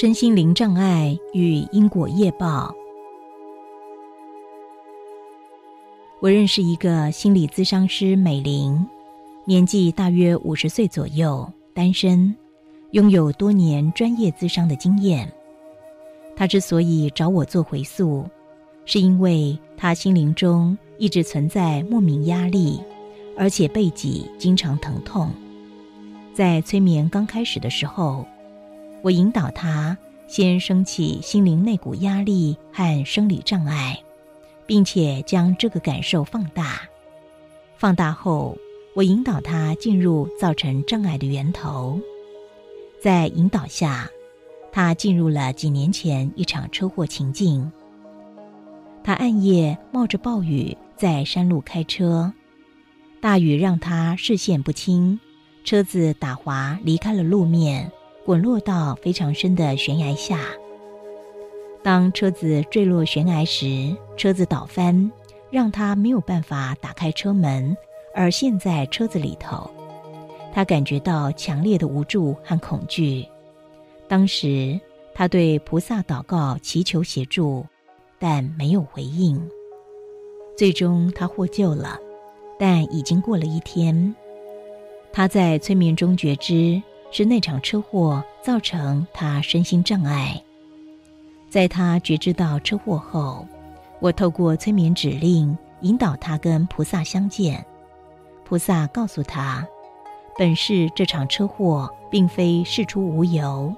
身心灵障碍与因果业报。我认识一个心理咨商师美玲，年纪大约五十岁左右，单身，拥有多年专业咨商的经验。她之所以找我做回溯，是因为她心灵中一直存在莫名压力，而且背脊经常疼痛。在催眠刚开始的时候。我引导他先升起心灵那股压力和生理障碍，并且将这个感受放大。放大后，我引导他进入造成障碍的源头。在引导下，他进入了几年前一场车祸情境。他暗夜冒着暴雨在山路开车，大雨让他视线不清，车子打滑离开了路面。滚落到非常深的悬崖下。当车子坠落悬崖时，车子倒翻，让他没有办法打开车门，而陷在车子里头。他感觉到强烈的无助和恐惧。当时，他对菩萨祷告，祈求协助，但没有回应。最终，他获救了，但已经过了一天。他在催眠中觉知。是那场车祸造成他身心障碍。在他觉知到车祸后，我透过催眠指令引导他跟菩萨相见。菩萨告诉他，本是这场车祸并非事出无由，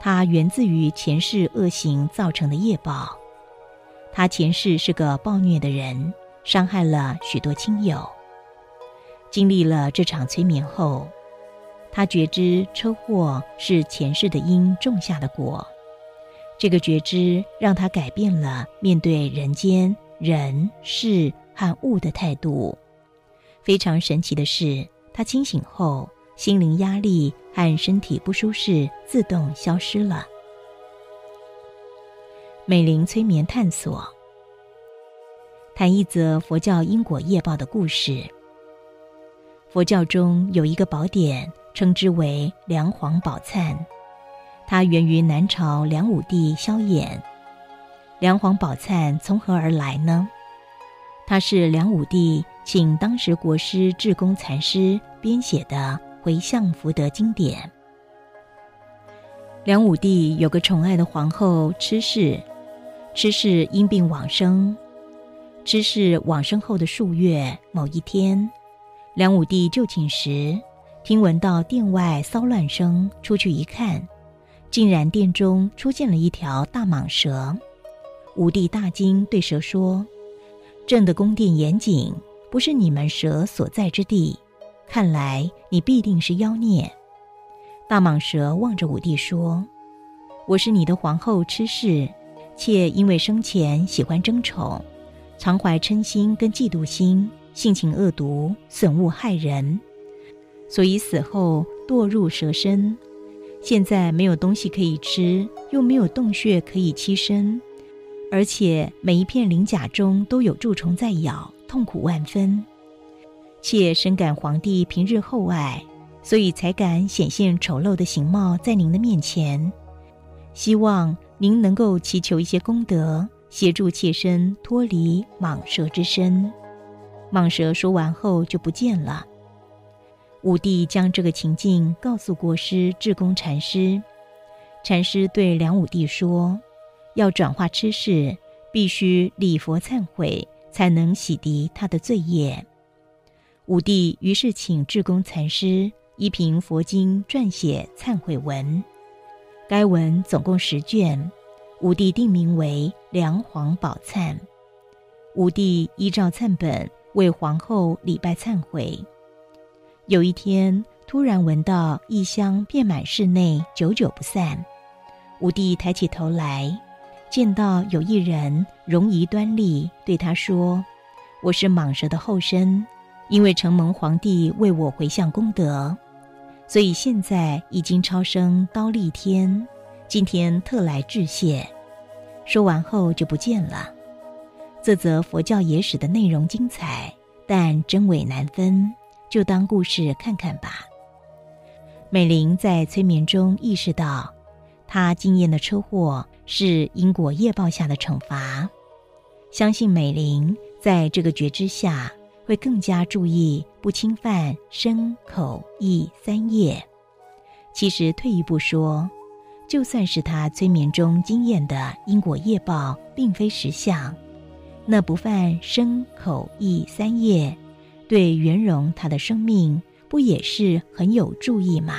它源自于前世恶行造成的业报。他前世是个暴虐的人，伤害了许多亲友。经历了这场催眠后。他觉知车祸是前世的因种下的果，这个觉知让他改变了面对人间人事和物的态度。非常神奇的是，他清醒后，心灵压力和身体不舒适自动消失了。美玲催眠探索，谈一则佛教因果业报的故事。佛教中有一个宝典。称之为梁皇宝忏，它源于南朝梁武帝萧衍。梁皇宝忏从何而来呢？它是梁武帝请当时国师智公禅师编写的回向福德经典。梁武帝有个宠爱的皇后痴氏，痴氏因病往生。痴氏往生后的数月，某一天，梁武帝就寝时。听闻到殿外骚乱声，出去一看，竟然殿中出现了一条大蟒蛇。武帝大惊，对蛇说：“朕的宫殿严谨，不是你们蛇所在之地。看来你必定是妖孽。”大蟒蛇望着武帝说：“我是你的皇后痴氏，妾因为生前喜欢争宠，常怀嗔心跟嫉妒心，性情恶毒，损物害人。”所以死后堕入蛇身，现在没有东西可以吃，又没有洞穴可以栖身，而且每一片鳞甲中都有蛀虫在咬，痛苦万分。妾深感皇帝平日厚爱，所以才敢显现丑陋的形貌在您的面前，希望您能够祈求一些功德，协助妾身脱离蟒蛇之身。蟒蛇说完后就不见了。武帝将这个情境告诉国师智公禅师，禅师对梁武帝说：“要转化痴事，必须礼佛忏悔，才能洗涤他的罪业。”武帝于是请智公禅师依凭佛经撰写忏悔文，该文总共十卷，武帝定名为《梁皇宝忏》。武帝依照忏本为皇后礼拜忏悔。有一天，突然闻到异香遍满室内，久久不散。武帝抬起头来，见到有一人容仪端丽，对他说：“我是蟒蛇的后身，因为承蒙皇帝为我回向功德，所以现在已经超生刀立天，今天特来致谢。”说完后就不见了。这则佛教野史的内容精彩，但真伪难分。就当故事看看吧。美玲在催眠中意识到，她经验的车祸是因果业报下的惩罚。相信美玲在这个觉知下，会更加注意不侵犯身、口、意三业。其实退一步说，就算是她催眠中经验的因果业报并非实相，那不犯身、口、意三业，对圆融他的生命。不也是很有注意吗？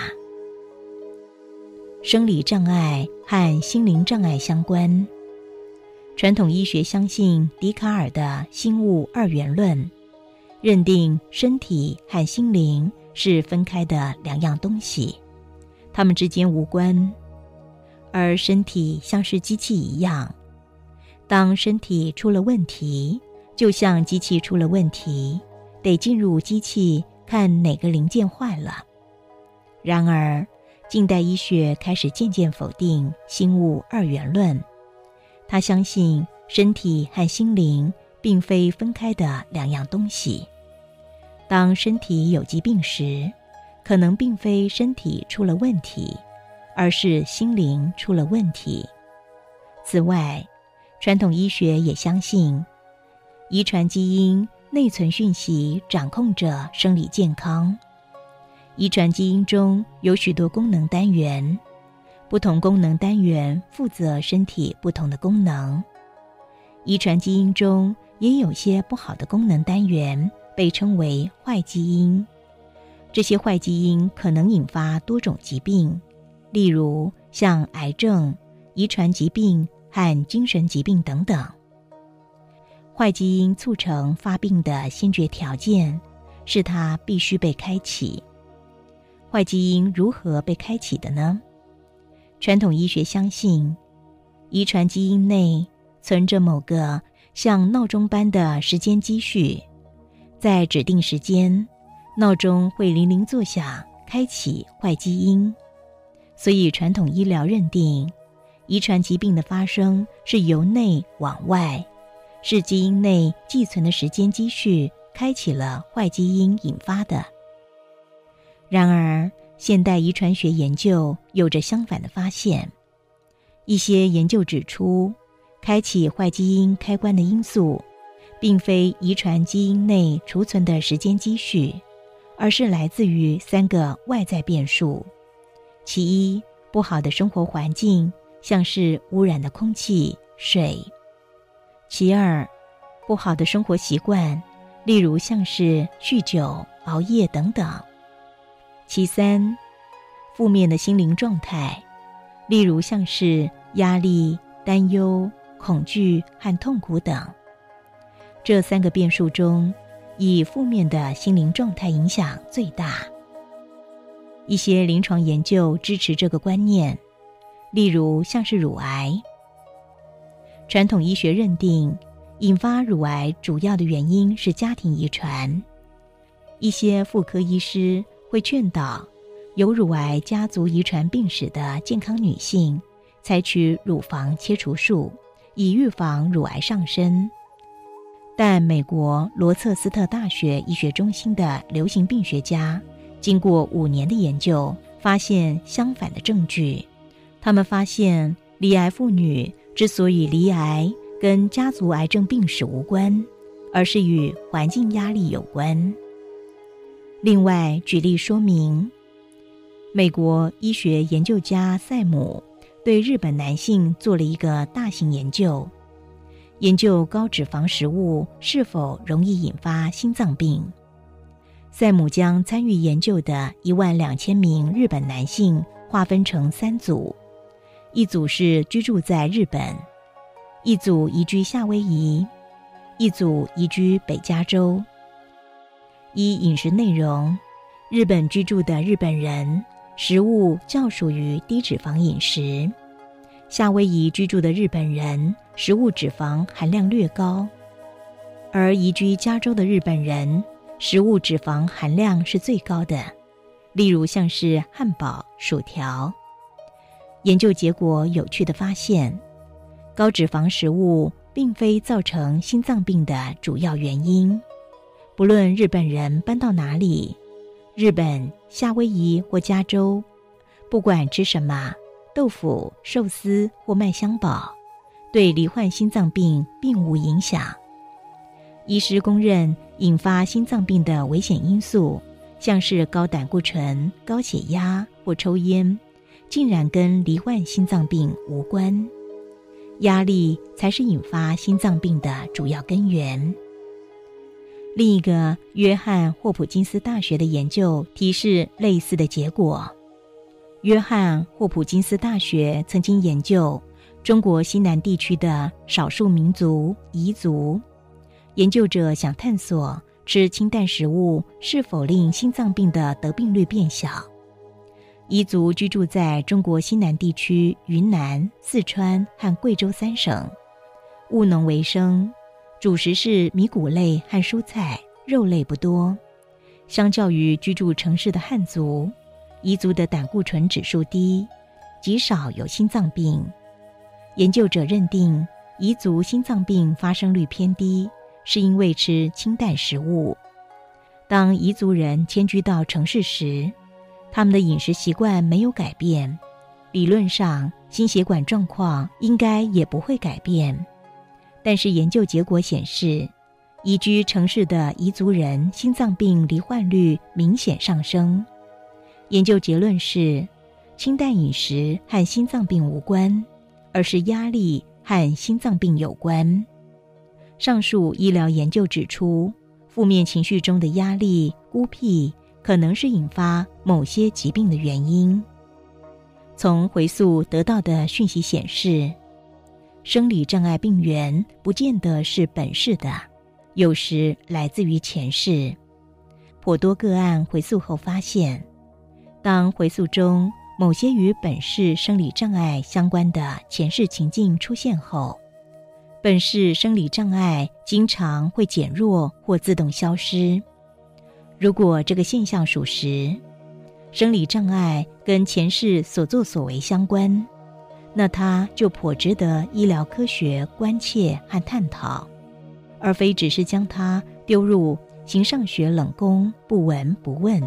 生理障碍和心灵障碍相关。传统医学相信笛卡尔的心物二元论，认定身体和心灵是分开的两样东西，它们之间无关。而身体像是机器一样，当身体出了问题，就像机器出了问题，得进入机器。看哪个零件坏了。然而，近代医学开始渐渐否定心物二元论。他相信身体和心灵并非分开的两样东西。当身体有疾病时，可能并非身体出了问题，而是心灵出了问题。此外，传统医学也相信遗传基因。内存讯息掌控着生理健康，遗传基因中有许多功能单元，不同功能单元负责身体不同的功能。遗传基因中也有些不好的功能单元，被称为坏基因。这些坏基因可能引发多种疾病，例如像癌症、遗传疾病和精神疾病等等。坏基因促成发病的先决条件，是它必须被开启。坏基因如何被开启的呢？传统医学相信，遗传基因内存着某个像闹钟般的时间积蓄，在指定时间，闹钟会铃铃作响，开启坏基因。所以，传统医疗认定，遗传疾病的发生是由内往外。是基因内寄存的时间积蓄开启了坏基因引发的。然而，现代遗传学研究有着相反的发现。一些研究指出，开启坏基因开关的因素，并非遗传基因内储存的时间积蓄，而是来自于三个外在变数：其一，不好的生活环境，像是污染的空气、水。其二，不好的生活习惯，例如像是酗酒、熬夜等等；其三，负面的心灵状态，例如像是压力、担忧、恐惧和痛苦等。这三个变数中，以负面的心灵状态影响最大。一些临床研究支持这个观念，例如像是乳癌。传统医学认定，引发乳癌主要的原因是家庭遗传。一些妇科医师会劝导有乳癌家族遗传病史的健康女性，采取乳房切除术，以预防乳癌上升。但美国罗彻斯特大学医学中心的流行病学家，经过五年的研究，发现相反的证据。他们发现，罹癌妇女。之所以罹癌跟家族癌症病史无关，而是与环境压力有关。另外，举例说明，美国医学研究家塞姆对日本男性做了一个大型研究，研究高脂肪食物是否容易引发心脏病。塞姆将参与研究的一万两千名日本男性划分成三组。一组是居住在日本，一组移居夏威夷，一组移居北加州。一饮食内容，日本居住的日本人食物较属于低脂肪饮食；夏威夷居住的日本人食物脂肪含量略高，而移居加州的日本人食物脂肪含量是最高的，例如像是汉堡、薯条。研究结果有趣的发现，高脂肪食物并非造成心脏病的主要原因。不论日本人搬到哪里，日本、夏威夷或加州，不管吃什么豆腐、寿司或麦香堡，对罹患心脏病并无影响。医师公认，引发心脏病的危险因素，像是高胆固醇、高血压或抽烟，竟然跟罹患心脏病无关。压力才是引发心脏病的主要根源。另一个约翰霍普金斯大学的研究提示类似的结果。约翰霍普金斯大学曾经研究中国西南地区的少数民族彝族，研究者想探索吃清淡食物是否令心脏病的得病率变小。彝族居住在中国西南地区云南、四川和贵州三省，务农为生。主食是米谷类和蔬菜，肉类不多。相较于居住城市的汉族，彝族的胆固醇指数低，极少有心脏病。研究者认定，彝族心脏病发生率偏低，是因为吃清淡食物。当彝族人迁居到城市时，他们的饮食习惯没有改变，理论上心血管状况应该也不会改变。但是研究结果显示，移居城市的彝族人心脏病罹患率明显上升。研究结论是，清淡饮食和心脏病无关，而是压力和心脏病有关。上述医疗研究指出，负面情绪中的压力、孤僻可能是引发某些疾病的原因。从回溯得到的讯息显示。生理障碍病源不见得是本世的，有时来自于前世。颇多个案回溯后发现，当回溯中某些与本市生理障碍相关的前世情境出现后，本市生理障碍经常会减弱或自动消失。如果这个现象属实，生理障碍跟前世所作所为相关。那它就颇值得医疗科学关切和探讨，而非只是将它丢入形上学冷宫，不闻不问。